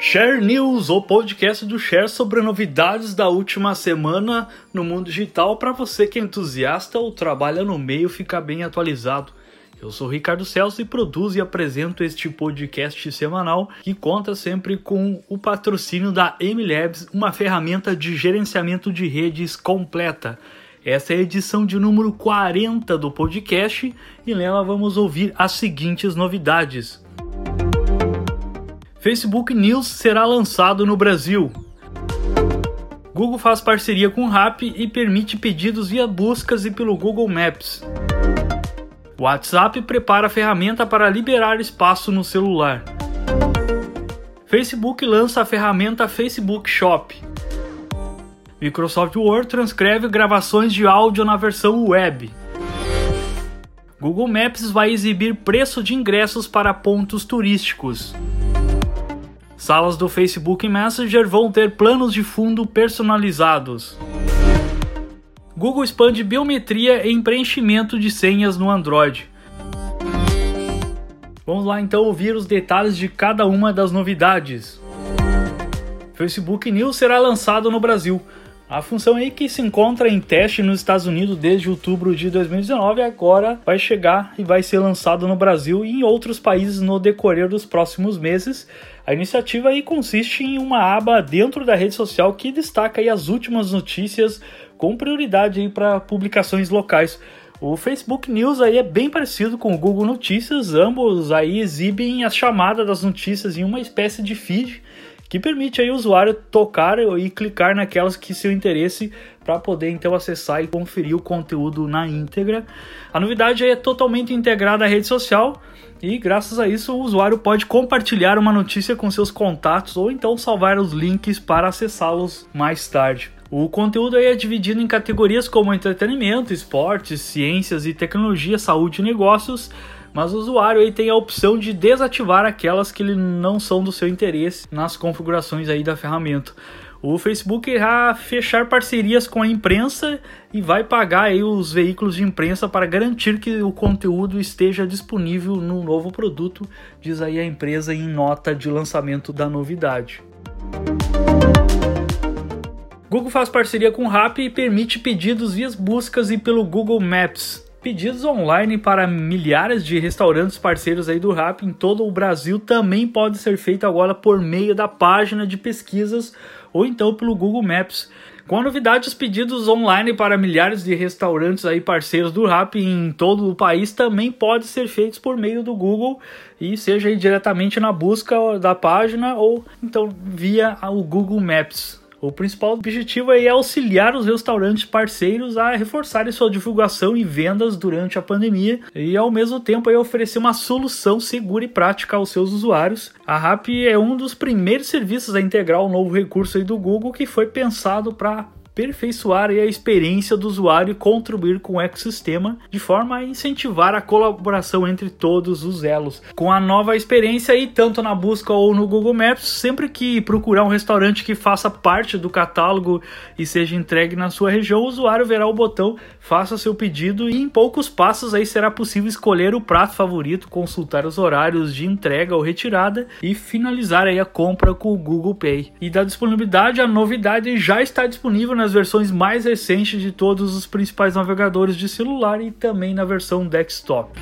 Share News, o podcast do Share sobre novidades da última semana no mundo digital para você que é entusiasta ou trabalha no meio ficar bem atualizado. Eu sou Ricardo Celso e produzo e apresento este podcast semanal que conta sempre com o patrocínio da MLabs, uma ferramenta de gerenciamento de redes completa. Essa é a edição de número 40 do podcast e nela vamos ouvir as seguintes novidades. Facebook News será lançado no Brasil. Google faz parceria com o e permite pedidos via buscas e pelo Google Maps. WhatsApp prepara a ferramenta para liberar espaço no celular. Facebook lança a ferramenta Facebook Shop. Microsoft Word transcreve gravações de áudio na versão web. Google Maps vai exibir preço de ingressos para pontos turísticos. Salas do Facebook Messenger vão ter planos de fundo personalizados. Google expande biometria em preenchimento de senhas no Android. Vamos lá então ouvir os detalhes de cada uma das novidades. Facebook News será lançado no Brasil. A função aí que se encontra em teste nos Estados Unidos desde outubro de 2019 agora vai chegar e vai ser lançado no Brasil e em outros países no decorrer dos próximos meses. A iniciativa aí consiste em uma aba dentro da rede social que destaca aí as últimas notícias com prioridade para publicações locais. O Facebook News aí é bem parecido com o Google Notícias, ambos aí exibem a chamada das notícias em uma espécie de feed que permite aí o usuário tocar e clicar naquelas que seu interesse para poder então acessar e conferir o conteúdo na íntegra. A novidade é totalmente integrada à rede social e graças a isso o usuário pode compartilhar uma notícia com seus contatos ou então salvar os links para acessá-los mais tarde. O conteúdo aí é dividido em categorias como entretenimento, esportes, ciências e tecnologia, saúde e negócios, mas o usuário aí tem a opção de desativar aquelas que não são do seu interesse nas configurações aí da ferramenta. O Facebook irá fechar parcerias com a imprensa e vai pagar aí os veículos de imprensa para garantir que o conteúdo esteja disponível no novo produto, diz aí a empresa em nota de lançamento da novidade. Google faz parceria com o Rappi e permite pedidos via buscas e pelo Google Maps. Pedidos online para milhares de restaurantes parceiros aí do Rappi em todo o Brasil também pode ser feito agora por meio da página de pesquisas ou então pelo Google Maps. Com a novidade, os pedidos online para milhares de restaurantes aí parceiros do Rappi em todo o país também podem ser feitos por meio do Google e seja diretamente na busca da página ou então via o Google Maps. O principal objetivo é auxiliar os restaurantes parceiros a reforçarem sua divulgação e vendas durante a pandemia e ao mesmo tempo oferecer uma solução segura e prática aos seus usuários. A Rappi é um dos primeiros serviços a integrar o novo recurso do Google que foi pensado para aperfeiçoar a experiência do usuário e contribuir com o ecossistema de forma a incentivar a colaboração entre todos os elos. Com a nova experiência aí, tanto na busca ou no Google Maps, sempre que procurar um restaurante que faça parte do catálogo e seja entregue na sua região, o usuário verá o botão faça seu pedido e em poucos passos aí será possível escolher o prato favorito, consultar os horários de entrega ou retirada e finalizar aí a compra com o Google Pay. E da disponibilidade, a novidade já está disponível nas nas versões mais recentes de todos os principais navegadores de celular e também na versão desktop.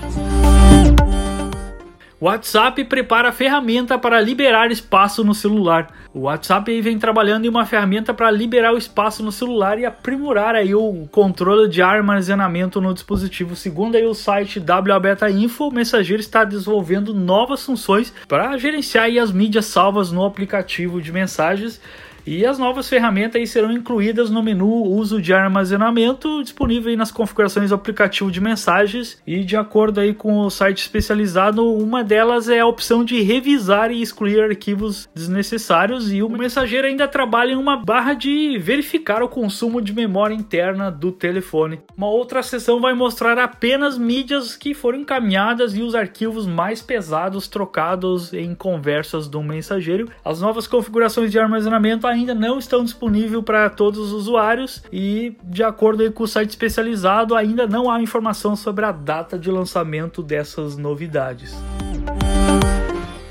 O WhatsApp prepara a ferramenta para liberar espaço no celular. O WhatsApp vem trabalhando em uma ferramenta para liberar o espaço no celular e aprimorar aí o controle de armazenamento no dispositivo. Segundo aí o site WBeta Info, o mensageiro está desenvolvendo novas funções para gerenciar as mídias salvas no aplicativo de mensagens e as novas ferramentas serão incluídas no menu uso de armazenamento, disponível nas configurações do aplicativo de mensagens. E de acordo aí com o site especializado, uma delas é a opção de revisar e excluir arquivos desnecessários. E o mensageiro ainda trabalha em uma barra de verificar o consumo de memória interna do telefone. Uma outra seção vai mostrar apenas mídias que foram encaminhadas e os arquivos mais pesados trocados em conversas do mensageiro. As novas configurações de armazenamento ainda não estão disponíveis para todos os usuários e, de acordo com o site especializado, ainda não há informação sobre a data de lançamento dessas novidades.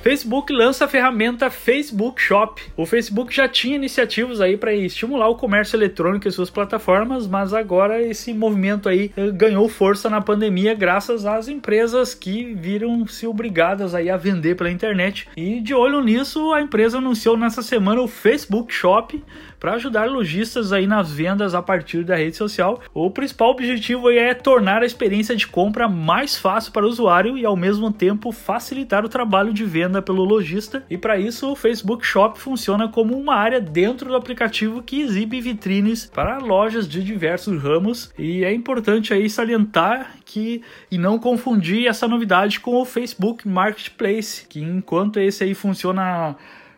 Facebook lança a ferramenta Facebook Shop. O Facebook já tinha iniciativas aí para estimular o comércio eletrônico em suas plataformas, mas agora esse movimento aí eh, ganhou força na pandemia graças às empresas que viram-se obrigadas aí a vender pela internet. E de olho nisso, a empresa anunciou nessa semana o Facebook Shop para ajudar lojistas aí nas vendas a partir da rede social. O principal objetivo é tornar a experiência de compra mais fácil para o usuário e ao mesmo tempo facilitar o trabalho de venda pelo lojista. E para isso, o Facebook Shop funciona como uma área dentro do aplicativo que exibe vitrines para lojas de diversos ramos. E é importante aí salientar que e não confundir essa novidade com o Facebook Marketplace, que enquanto esse aí funciona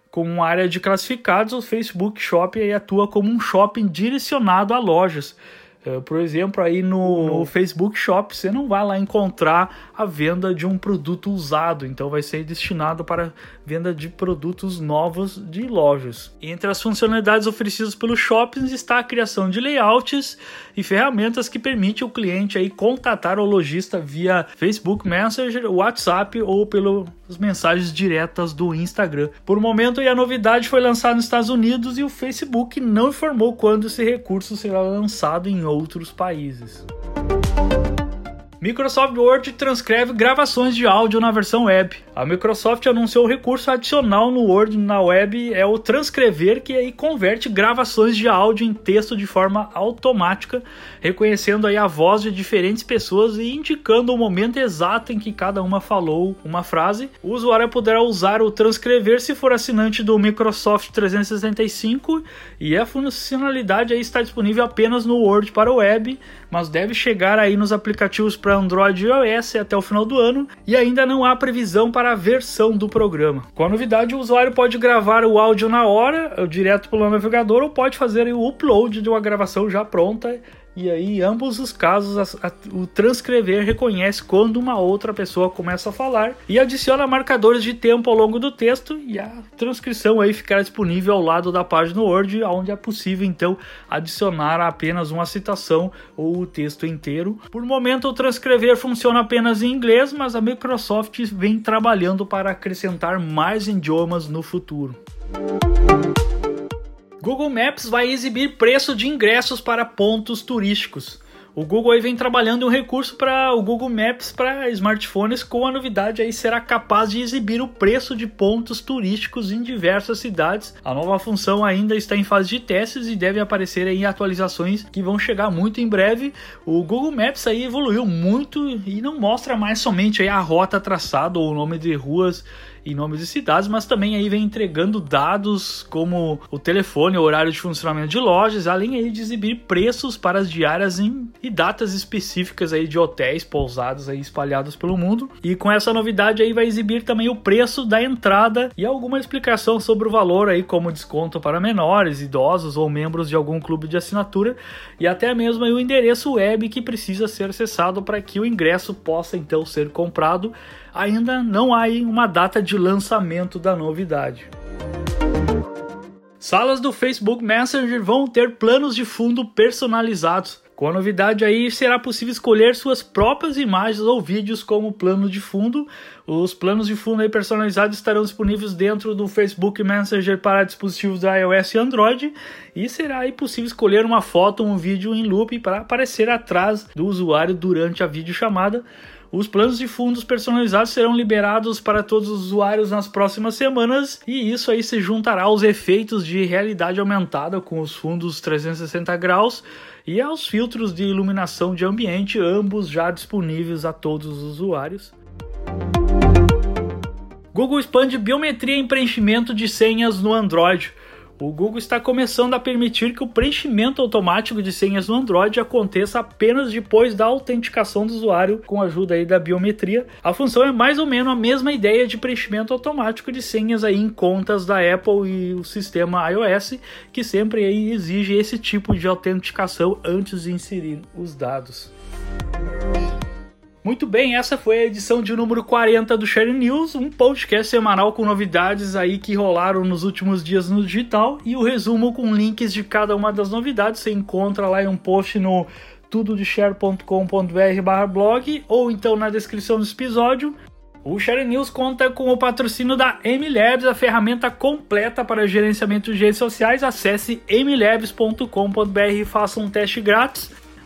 como uma área de classificados, o Facebook Shopping atua como um shopping direcionado a lojas. Uh, por exemplo, aí no, no, Facebook Shop você não vai lá encontrar a venda de um produto usado, então vai ser destinado para venda de produtos novos de lojas. Entre as funcionalidades oferecidas pelos shoppings está a criação de layouts e ferramentas que permitem o cliente aí contatar o lojista via Facebook Messenger, WhatsApp ou pelas mensagens diretas do Instagram. Por momento, a novidade foi lançada nos Estados Unidos e o Facebook não informou quando esse recurso será lançado em outros países. Microsoft Word transcreve gravações de áudio na versão web. A Microsoft anunciou um recurso adicional no Word na web, é o transcrever, que aí converte gravações de áudio em texto de forma automática, reconhecendo aí a voz de diferentes pessoas e indicando o momento exato em que cada uma falou uma frase. O usuário poderá usar o transcrever se for assinante do Microsoft 365 e a funcionalidade aí está disponível apenas no Word para web, mas deve chegar aí nos aplicativos para Android e iOS até o final do ano e ainda não há previsão para a versão do programa. Com a novidade, o usuário pode gravar o áudio na hora, direto pelo navegador, ou pode fazer o upload de uma gravação já pronta e aí, em ambos os casos, a, a, o transcrever reconhece quando uma outra pessoa começa a falar e adiciona marcadores de tempo ao longo do texto e a transcrição aí ficará disponível ao lado da página Word, onde é possível então adicionar apenas uma citação ou o texto inteiro. Por momento, o transcrever funciona apenas em inglês, mas a Microsoft vem trabalhando para acrescentar mais idiomas no futuro. Google Maps vai exibir preço de ingressos para pontos turísticos. O Google aí vem trabalhando um recurso para o Google Maps para smartphones com a novidade aí será capaz de exibir o preço de pontos turísticos em diversas cidades. A nova função ainda está em fase de testes e deve aparecer em atualizações que vão chegar muito em breve. O Google Maps aí evoluiu muito e não mostra mais somente a rota traçada ou o nome de ruas e nomes de cidades, mas também aí vem entregando dados como o telefone, o horário de funcionamento de lojas, além aí de exibir preços para as diárias em, e datas específicas aí de hotéis, pousadas aí espalhados pelo mundo. E com essa novidade aí vai exibir também o preço da entrada e alguma explicação sobre o valor aí como desconto para menores, idosos ou membros de algum clube de assinatura e até mesmo o endereço web que precisa ser acessado para que o ingresso possa então ser comprado ainda não há uma data de lançamento da novidade. Salas do Facebook Messenger vão ter planos de fundo personalizados. Com a novidade aí, será possível escolher suas próprias imagens ou vídeos como plano de fundo. Os planos de fundo aí personalizados estarão disponíveis dentro do Facebook Messenger para dispositivos da iOS e Android. E será aí possível escolher uma foto ou um vídeo em loop para aparecer atrás do usuário durante a videochamada. Os planos de fundos personalizados serão liberados para todos os usuários nas próximas semanas e isso aí se juntará aos efeitos de realidade aumentada com os fundos 360 graus e aos filtros de iluminação de ambiente, ambos já disponíveis a todos os usuários. Google expande biometria em preenchimento de senhas no Android. O Google está começando a permitir que o preenchimento automático de senhas no Android aconteça apenas depois da autenticação do usuário com a ajuda aí da biometria. A função é mais ou menos a mesma ideia de preenchimento automático de senhas aí em contas da Apple e o sistema iOS, que sempre exige esse tipo de autenticação antes de inserir os dados. Muito bem, essa foi a edição de número 40 do Share News, um podcast semanal com novidades aí que rolaram nos últimos dias no digital e o resumo com links de cada uma das novidades você encontra lá em um post no tudodeshare.com.br/blog ou então na descrição do episódio. O Share News conta com o patrocínio da MLabs, a ferramenta completa para gerenciamento de redes sociais. Acesse mlabs.com.br e faça um teste grátis.